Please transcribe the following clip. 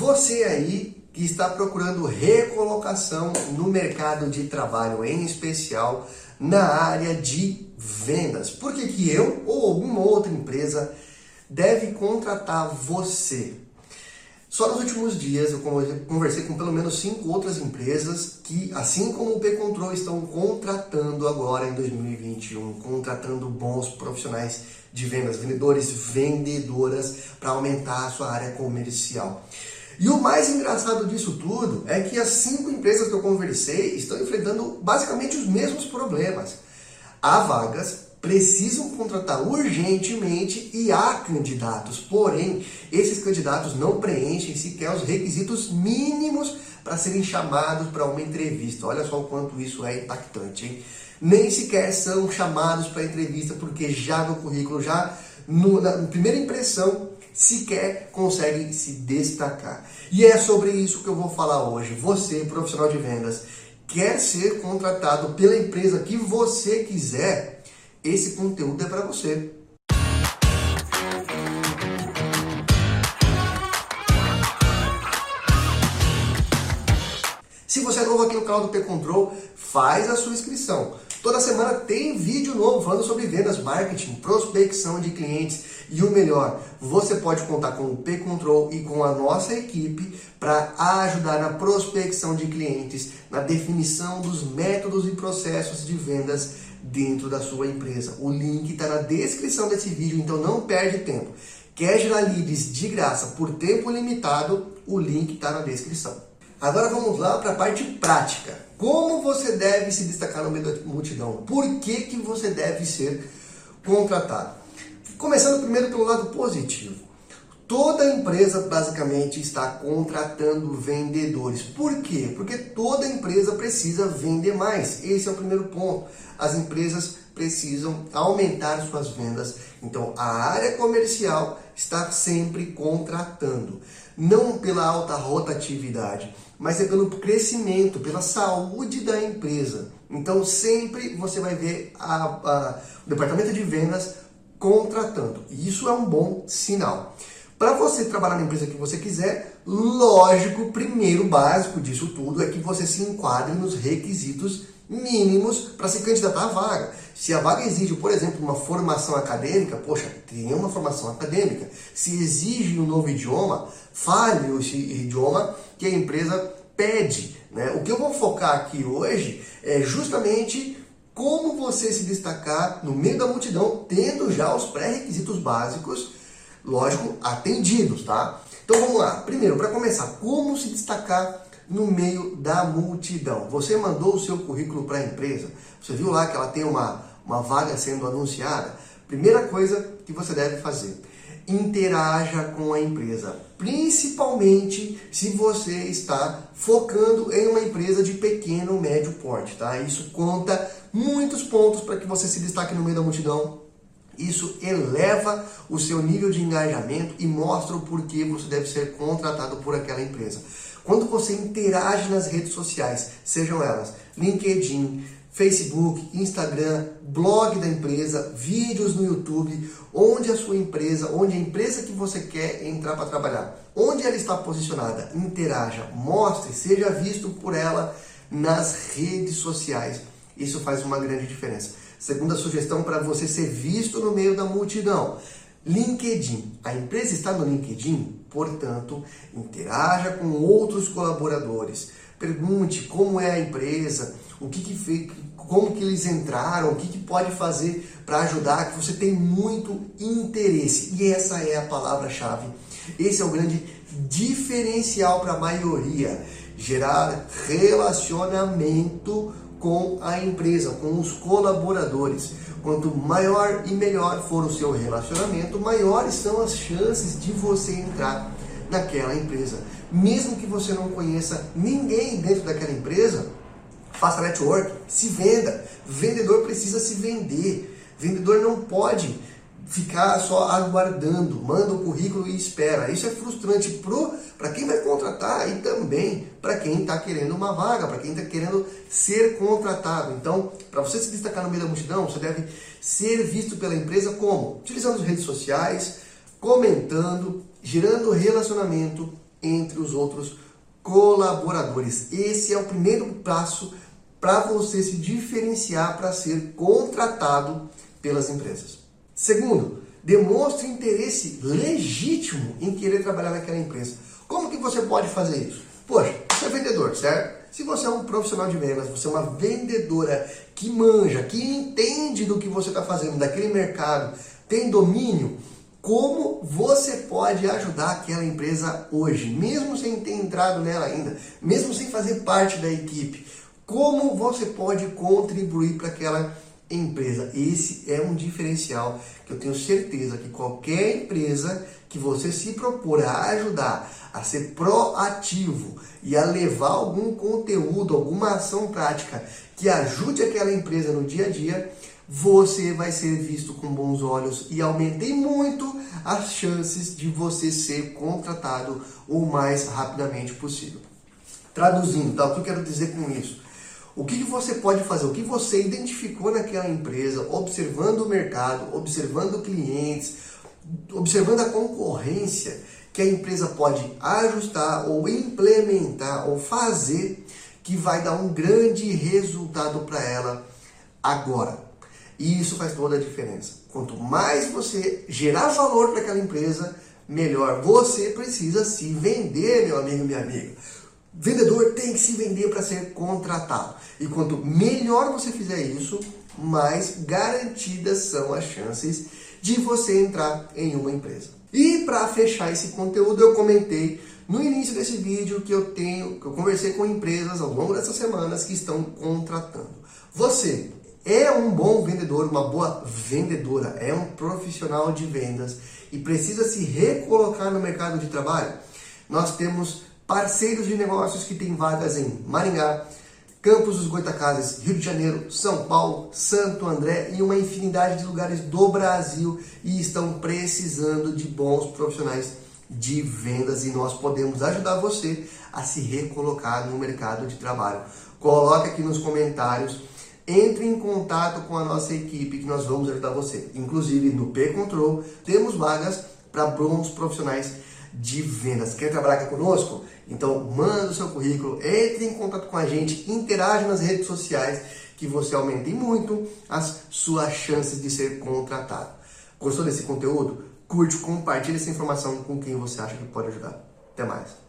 Você aí que está procurando recolocação no mercado de trabalho, em especial na área de vendas. Por que, que eu ou alguma outra empresa deve contratar você? Só nos últimos dias eu conversei com pelo menos cinco outras empresas que, assim como o P-Control, estão contratando agora em 2021, contratando bons profissionais de vendas, vendedores, vendedoras, para aumentar a sua área comercial. E o mais engraçado disso tudo é que as cinco empresas que eu conversei estão enfrentando basicamente os mesmos problemas. Há vagas, precisam contratar urgentemente e há candidatos, porém, esses candidatos não preenchem sequer os requisitos mínimos para serem chamados para uma entrevista. Olha só o quanto isso é impactante, hein? Nem sequer são chamados para entrevista porque já no currículo, já no, na primeira impressão, sequer conseguem se destacar. E é sobre isso que eu vou falar hoje. Você, profissional de vendas, quer ser contratado pela empresa que você quiser? Esse conteúdo é para você. Se você é novo aqui no canal do P-Control, faz a sua inscrição. Toda semana tem vídeo novo falando sobre vendas, marketing, prospecção de clientes e o melhor, você pode contar com o P-Control e com a nossa equipe para ajudar na prospecção de clientes, na definição dos métodos e processos de vendas dentro da sua empresa. O link está na descrição desse vídeo, então não perde tempo. Quer gerar leads de graça por tempo limitado? O link está na descrição. Agora vamos lá para a parte prática. Como você deve se destacar no meio da multidão? Por que, que você deve ser contratado? Começando primeiro pelo lado positivo. Toda empresa basicamente está contratando vendedores. Por quê? Porque toda empresa precisa vender mais. Esse é o primeiro ponto. As empresas precisam aumentar suas vendas. Então, a área comercial está sempre contratando. Não pela alta rotatividade, mas é pelo crescimento, pela saúde da empresa. Então sempre você vai ver a, a, o departamento de vendas contratando. E isso é um bom sinal. Para você trabalhar na empresa que você quiser, lógico, primeiro básico disso tudo é que você se enquadre nos requisitos mínimos para se candidatar à vaga. Se a vaga exige, por exemplo, uma formação acadêmica, poxa, tenha uma formação acadêmica. Se exige um novo idioma, fale esse idioma que a empresa pede. Né? O que eu vou focar aqui hoje é justamente como você se destacar no meio da multidão, tendo já os pré-requisitos básicos, lógico, atendidos, tá? Então vamos lá. Primeiro, para começar, como se destacar no meio da multidão? Você mandou o seu currículo para a empresa, você viu lá que ela tem uma, uma vaga sendo anunciada? Primeira coisa que você deve fazer interaja com a empresa, principalmente se você está focando em uma empresa de pequeno ou médio porte, tá? Isso conta muitos pontos para que você se destaque no meio da multidão. Isso eleva o seu nível de engajamento e mostra o porquê você deve ser contratado por aquela empresa. Quando você interage nas redes sociais, sejam elas LinkedIn, Facebook, Instagram, blog da empresa, vídeos no YouTube, onde a sua empresa, onde a empresa que você quer entrar para trabalhar, onde ela está posicionada, interaja, mostre, seja visto por ela nas redes sociais. Isso faz uma grande diferença. Segunda sugestão para você ser visto no meio da multidão. LinkedIn. A empresa está no LinkedIn, portanto, interaja com outros colaboradores. Pergunte como é a empresa, o que, que fez, como que eles entraram, o que, que pode fazer para ajudar, que você tem muito interesse. E essa é a palavra-chave. Esse é o grande diferencial para a maioria. Gerar relacionamento com a empresa, com os colaboradores. Quanto maior e melhor for o seu relacionamento, maiores são as chances de você entrar naquela empresa. Mesmo que você não conheça ninguém dentro daquela empresa, faça network, se venda. Vendedor precisa se vender. Vendedor não pode ficar só aguardando, manda o currículo e espera. Isso é frustrante para quem vai contratar e também para quem está querendo uma vaga, para quem está querendo ser contratado. Então, para você se destacar no meio da multidão, você deve ser visto pela empresa como? Utilizando as redes sociais, comentando, gerando relacionamento, entre os outros colaboradores. Esse é o primeiro passo para você se diferenciar para ser contratado pelas empresas. Segundo, demonstre interesse legítimo em querer trabalhar naquela empresa. Como que você pode fazer isso? Poxa, você é vendedor, certo? Se você é um profissional de vendas, você é uma vendedora que manja, que entende do que você está fazendo, daquele mercado, tem domínio, como você pode ajudar aquela empresa hoje, mesmo sem ter entrado nela ainda, mesmo sem fazer parte da equipe? Como você pode contribuir para aquela empresa? Esse é um diferencial que eu tenho certeza que qualquer empresa que você se propor a ajudar, a ser proativo e a levar algum conteúdo, alguma ação prática que ajude aquela empresa no dia a dia, você vai ser visto com bons olhos e aumentei muito as chances de você ser contratado o mais rapidamente possível. Traduzindo, tá? o que eu quero dizer com isso? O que você pode fazer? O que você identificou naquela empresa, observando o mercado, observando clientes, observando a concorrência que a empresa pode ajustar ou implementar ou fazer que vai dar um grande resultado para ela agora. E isso faz toda a diferença. Quanto mais você gerar valor para aquela empresa, melhor. Você precisa se vender, meu amigo, minha amiga. Vendedor tem que se vender ser contratado. E quanto melhor você fizer isso, mais garantidas são as chances de você entrar em uma empresa. E para fechar esse conteúdo, eu comentei no início desse vídeo que eu tenho, que eu conversei com empresas ao longo dessas semanas que estão contratando. Você é um bom vendedor, uma boa vendedora, é um profissional de vendas e precisa se recolocar no mercado de trabalho, nós temos parceiros de negócios que têm vagas em Maringá, Campos dos Goitacazes, Rio de Janeiro, São Paulo, Santo André e uma infinidade de lugares do Brasil e estão precisando de bons profissionais de vendas e nós podemos ajudar você a se recolocar no mercado de trabalho. Coloque aqui nos comentários entre em contato com a nossa equipe que nós vamos ajudar você. Inclusive no P-Control temos vagas para bons profissionais de vendas. Quer trabalhar aqui conosco? Então manda o seu currículo, entre em contato com a gente, interage nas redes sociais que você aumente muito as suas chances de ser contratado. Gostou desse conteúdo? Curte, compartilhe essa informação com quem você acha que pode ajudar. Até mais.